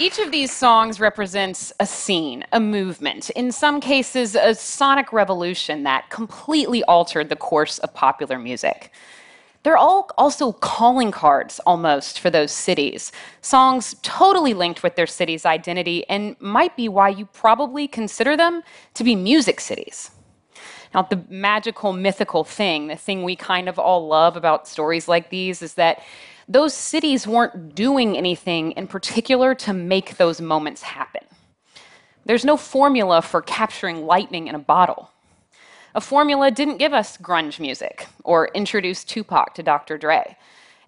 Each of these songs represents a scene, a movement, in some cases, a sonic revolution that completely altered the course of popular music. They're all also calling cards almost for those cities, songs totally linked with their city's identity and might be why you probably consider them to be music cities. Now, the magical, mythical thing, the thing we kind of all love about stories like these, is that those cities weren't doing anything in particular to make those moments happen. There's no formula for capturing lightning in a bottle. A formula didn't give us grunge music or introduce Tupac to Dr. Dre.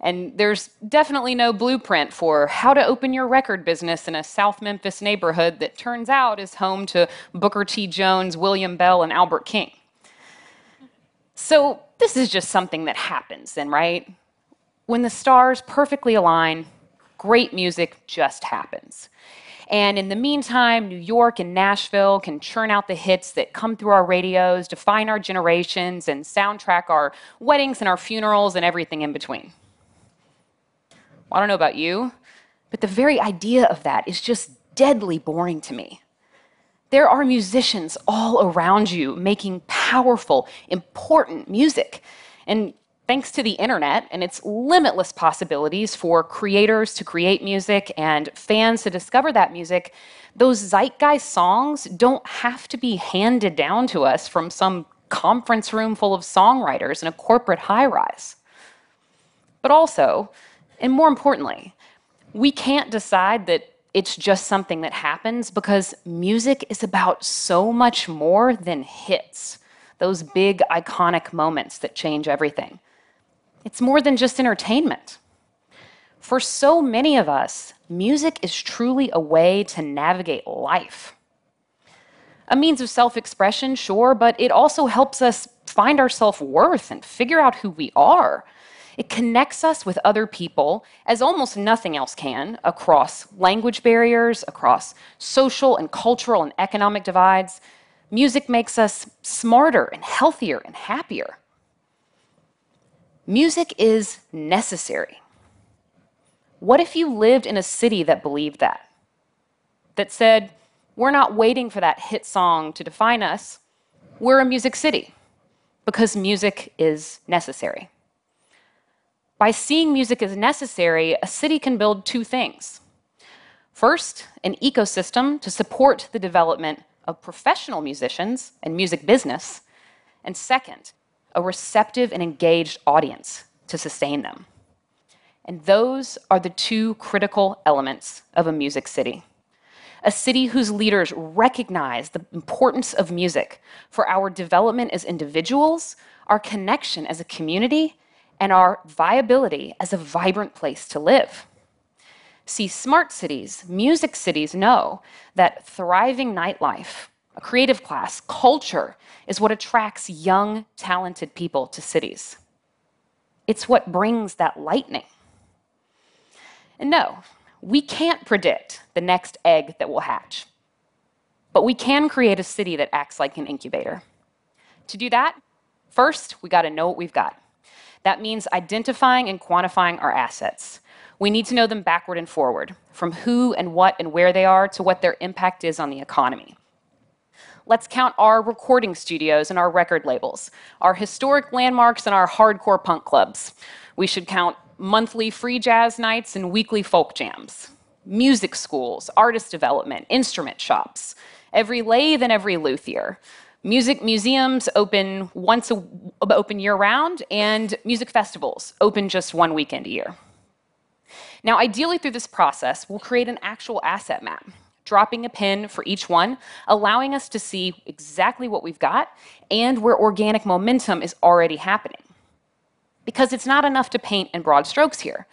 And there's definitely no blueprint for how to open your record business in a South Memphis neighborhood that turns out is home to Booker T. Jones, William Bell, and Albert King. So, this is just something that happens, then, right? when the stars perfectly align, great music just happens. And in the meantime, New York and Nashville can churn out the hits that come through our radios, define our generations, and soundtrack our weddings and our funerals and everything in between. Well, I don't know about you, but the very idea of that is just deadly boring to me. There are musicians all around you making powerful, important music. And thanks to the internet and its limitless possibilities for creators to create music and fans to discover that music, those zeitgeist songs don't have to be handed down to us from some conference room full of songwriters in a corporate high rise. But also, and more importantly, we can't decide that it's just something that happens because music is about so much more than hits, those big iconic moments that change everything. It's more than just entertainment. For so many of us, music is truly a way to navigate life. A means of self expression, sure, but it also helps us find our self worth and figure out who we are. It connects us with other people as almost nothing else can across language barriers, across social and cultural and economic divides. Music makes us smarter and healthier and happier. Music is necessary. What if you lived in a city that believed that? That said, we're not waiting for that hit song to define us. We're a music city because music is necessary. By seeing music as necessary, a city can build two things. First, an ecosystem to support the development of professional musicians and music business. And second, a receptive and engaged audience to sustain them. And those are the two critical elements of a music city. A city whose leaders recognize the importance of music for our development as individuals, our connection as a community, and our viability as a vibrant place to live. See, smart cities, music cities know that thriving nightlife, a creative class, culture is what attracts young, talented people to cities. It's what brings that lightning. And no, we can't predict the next egg that will hatch, but we can create a city that acts like an incubator. To do that, first, we got to know what we've got. That means identifying and quantifying our assets. We need to know them backward and forward, from who and what and where they are to what their impact is on the economy. Let's count our recording studios and our record labels, our historic landmarks and our hardcore punk clubs. We should count monthly free jazz nights and weekly folk jams, music schools, artist development, instrument shops, every lathe and every luthier. Music museums open once a, open year round, and music festivals open just one weekend a year. Now, ideally, through this process, we'll create an actual asset map dropping a pin for each one, allowing us to see exactly what we've got and where organic momentum is already happening. Because it's not enough to paint in broad strokes here.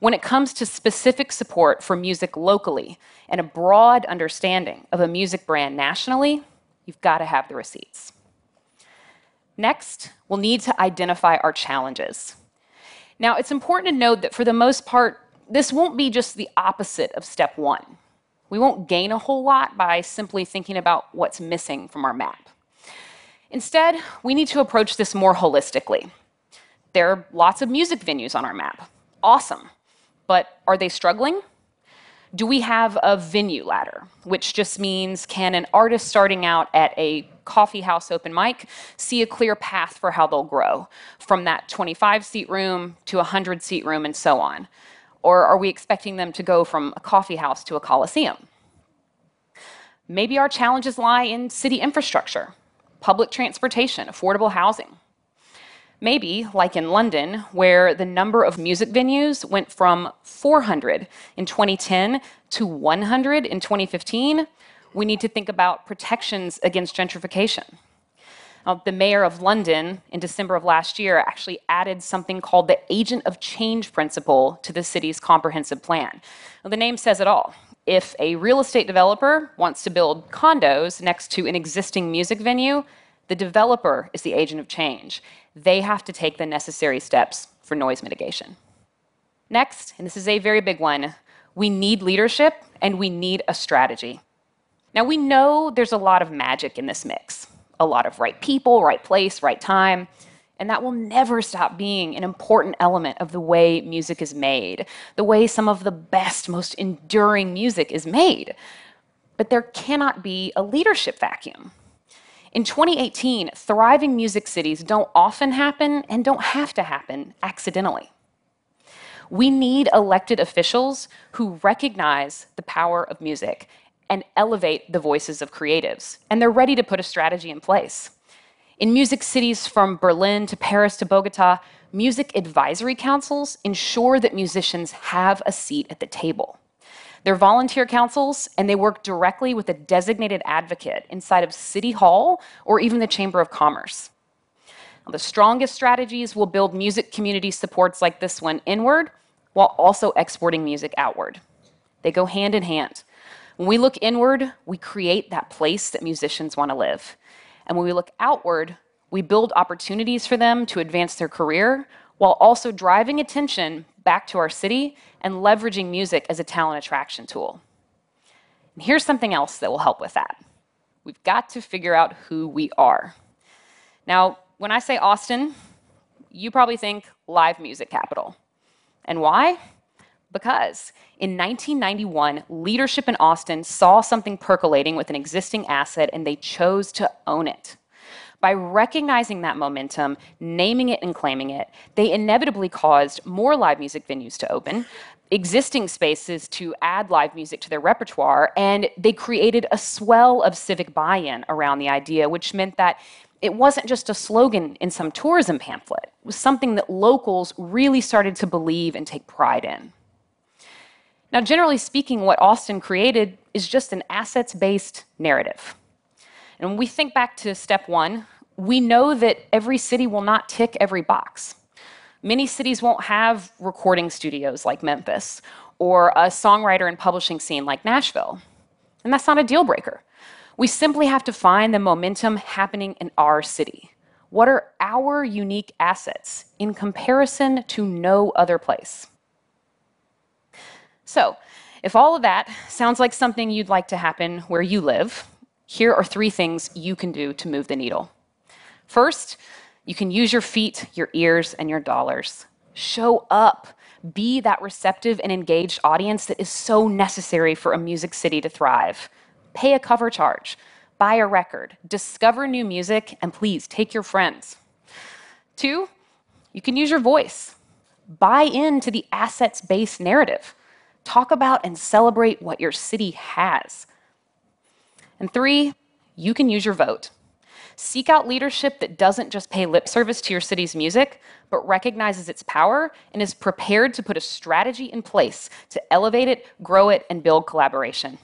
When it comes to specific support for music locally and a broad understanding of a music brand nationally, you've got to have the receipts. Next, we'll need to identify our challenges. Now, it's important to note that for the most part, this won't be just the opposite of step one. We won't gain a whole lot by simply thinking about what's missing from our map. Instead, we need to approach this more holistically. There are lots of music venues on our map. Awesome. But are they struggling? Do we have a venue ladder, which just means can an artist starting out at a coffee house open mic see a clear path for how they'll grow from that 25 seat room to a 100 seat room and so on? Or are we expecting them to go from a coffee house to a coliseum? Maybe our challenges lie in city infrastructure, public transportation, affordable housing. Maybe, like in London, where the number of music venues went from 400 in 2010 to 100 in 2015, we need to think about protections against gentrification. Now, the mayor of London in December of last year actually added something called the agent of change principle to the city's comprehensive plan. Now, the name says it all. If a real estate developer wants to build condos next to an existing music venue, the developer is the agent of change. They have to take the necessary steps for noise mitigation. Next, and this is a very big one, we need leadership and we need a strategy. Now, we know there's a lot of magic in this mix a lot of right people, right place, right time. And that will never stop being an important element of the way music is made, the way some of the best, most enduring music is made. But there cannot be a leadership vacuum. In 2018, thriving music cities don't often happen and don't have to happen accidentally. We need elected officials who recognize the power of music and elevate the voices of creatives. And they're ready to put a strategy in place. In music cities from Berlin to Paris to Bogota, music advisory councils ensure that musicians have a seat at the table. They're volunteer councils, and they work directly with a designated advocate inside of City Hall or even the Chamber of Commerce. Now, the strongest strategies will build music community supports like this one inward while also exporting music outward. They go hand in hand. When we look inward, we create that place that musicians want to live. And when we look outward, we build opportunities for them to advance their career while also driving attention back to our city and leveraging music as a talent attraction tool. And here's something else that will help with that. We've got to figure out who we are. Now, when I say Austin, you probably think live music capital. And why? Because in 1991, leadership in Austin saw something percolating with an existing asset and they chose to own it. By recognizing that momentum, naming it and claiming it, they inevitably caused more live music venues to open, existing spaces to add live music to their repertoire, and they created a swell of civic buy in around the idea, which meant that it wasn't just a slogan in some tourism pamphlet, it was something that locals really started to believe and take pride in. Now, generally speaking, what Austin created is just an assets based narrative. And when we think back to step one, we know that every city will not tick every box. Many cities won't have recording studios like Memphis or a songwriter and publishing scene like Nashville. And that's not a deal breaker. We simply have to find the momentum happening in our city. What are our unique assets in comparison to no other place? So, if all of that sounds like something you'd like to happen where you live, here are three things you can do to move the needle. First, you can use your feet, your ears, and your dollars. Show up. Be that receptive and engaged audience that is so necessary for a music city to thrive. Pay a cover charge, buy a record, discover new music, and please take your friends. Two, you can use your voice. Buy into the assets based narrative. Talk about and celebrate what your city has. And three, you can use your vote. Seek out leadership that doesn't just pay lip service to your city's music, but recognizes its power and is prepared to put a strategy in place to elevate it, grow it, and build collaboration.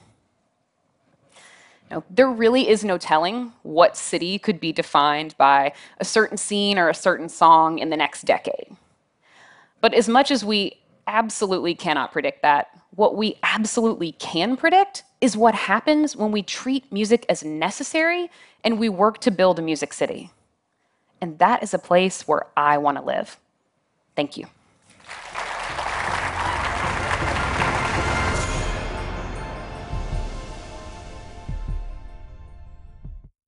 Now, there really is no telling what city could be defined by a certain scene or a certain song in the next decade. But as much as we absolutely cannot predict that. What we absolutely can predict is what happens when we treat music as necessary and we work to build a music city. And that is a place where I want to live. Thank you.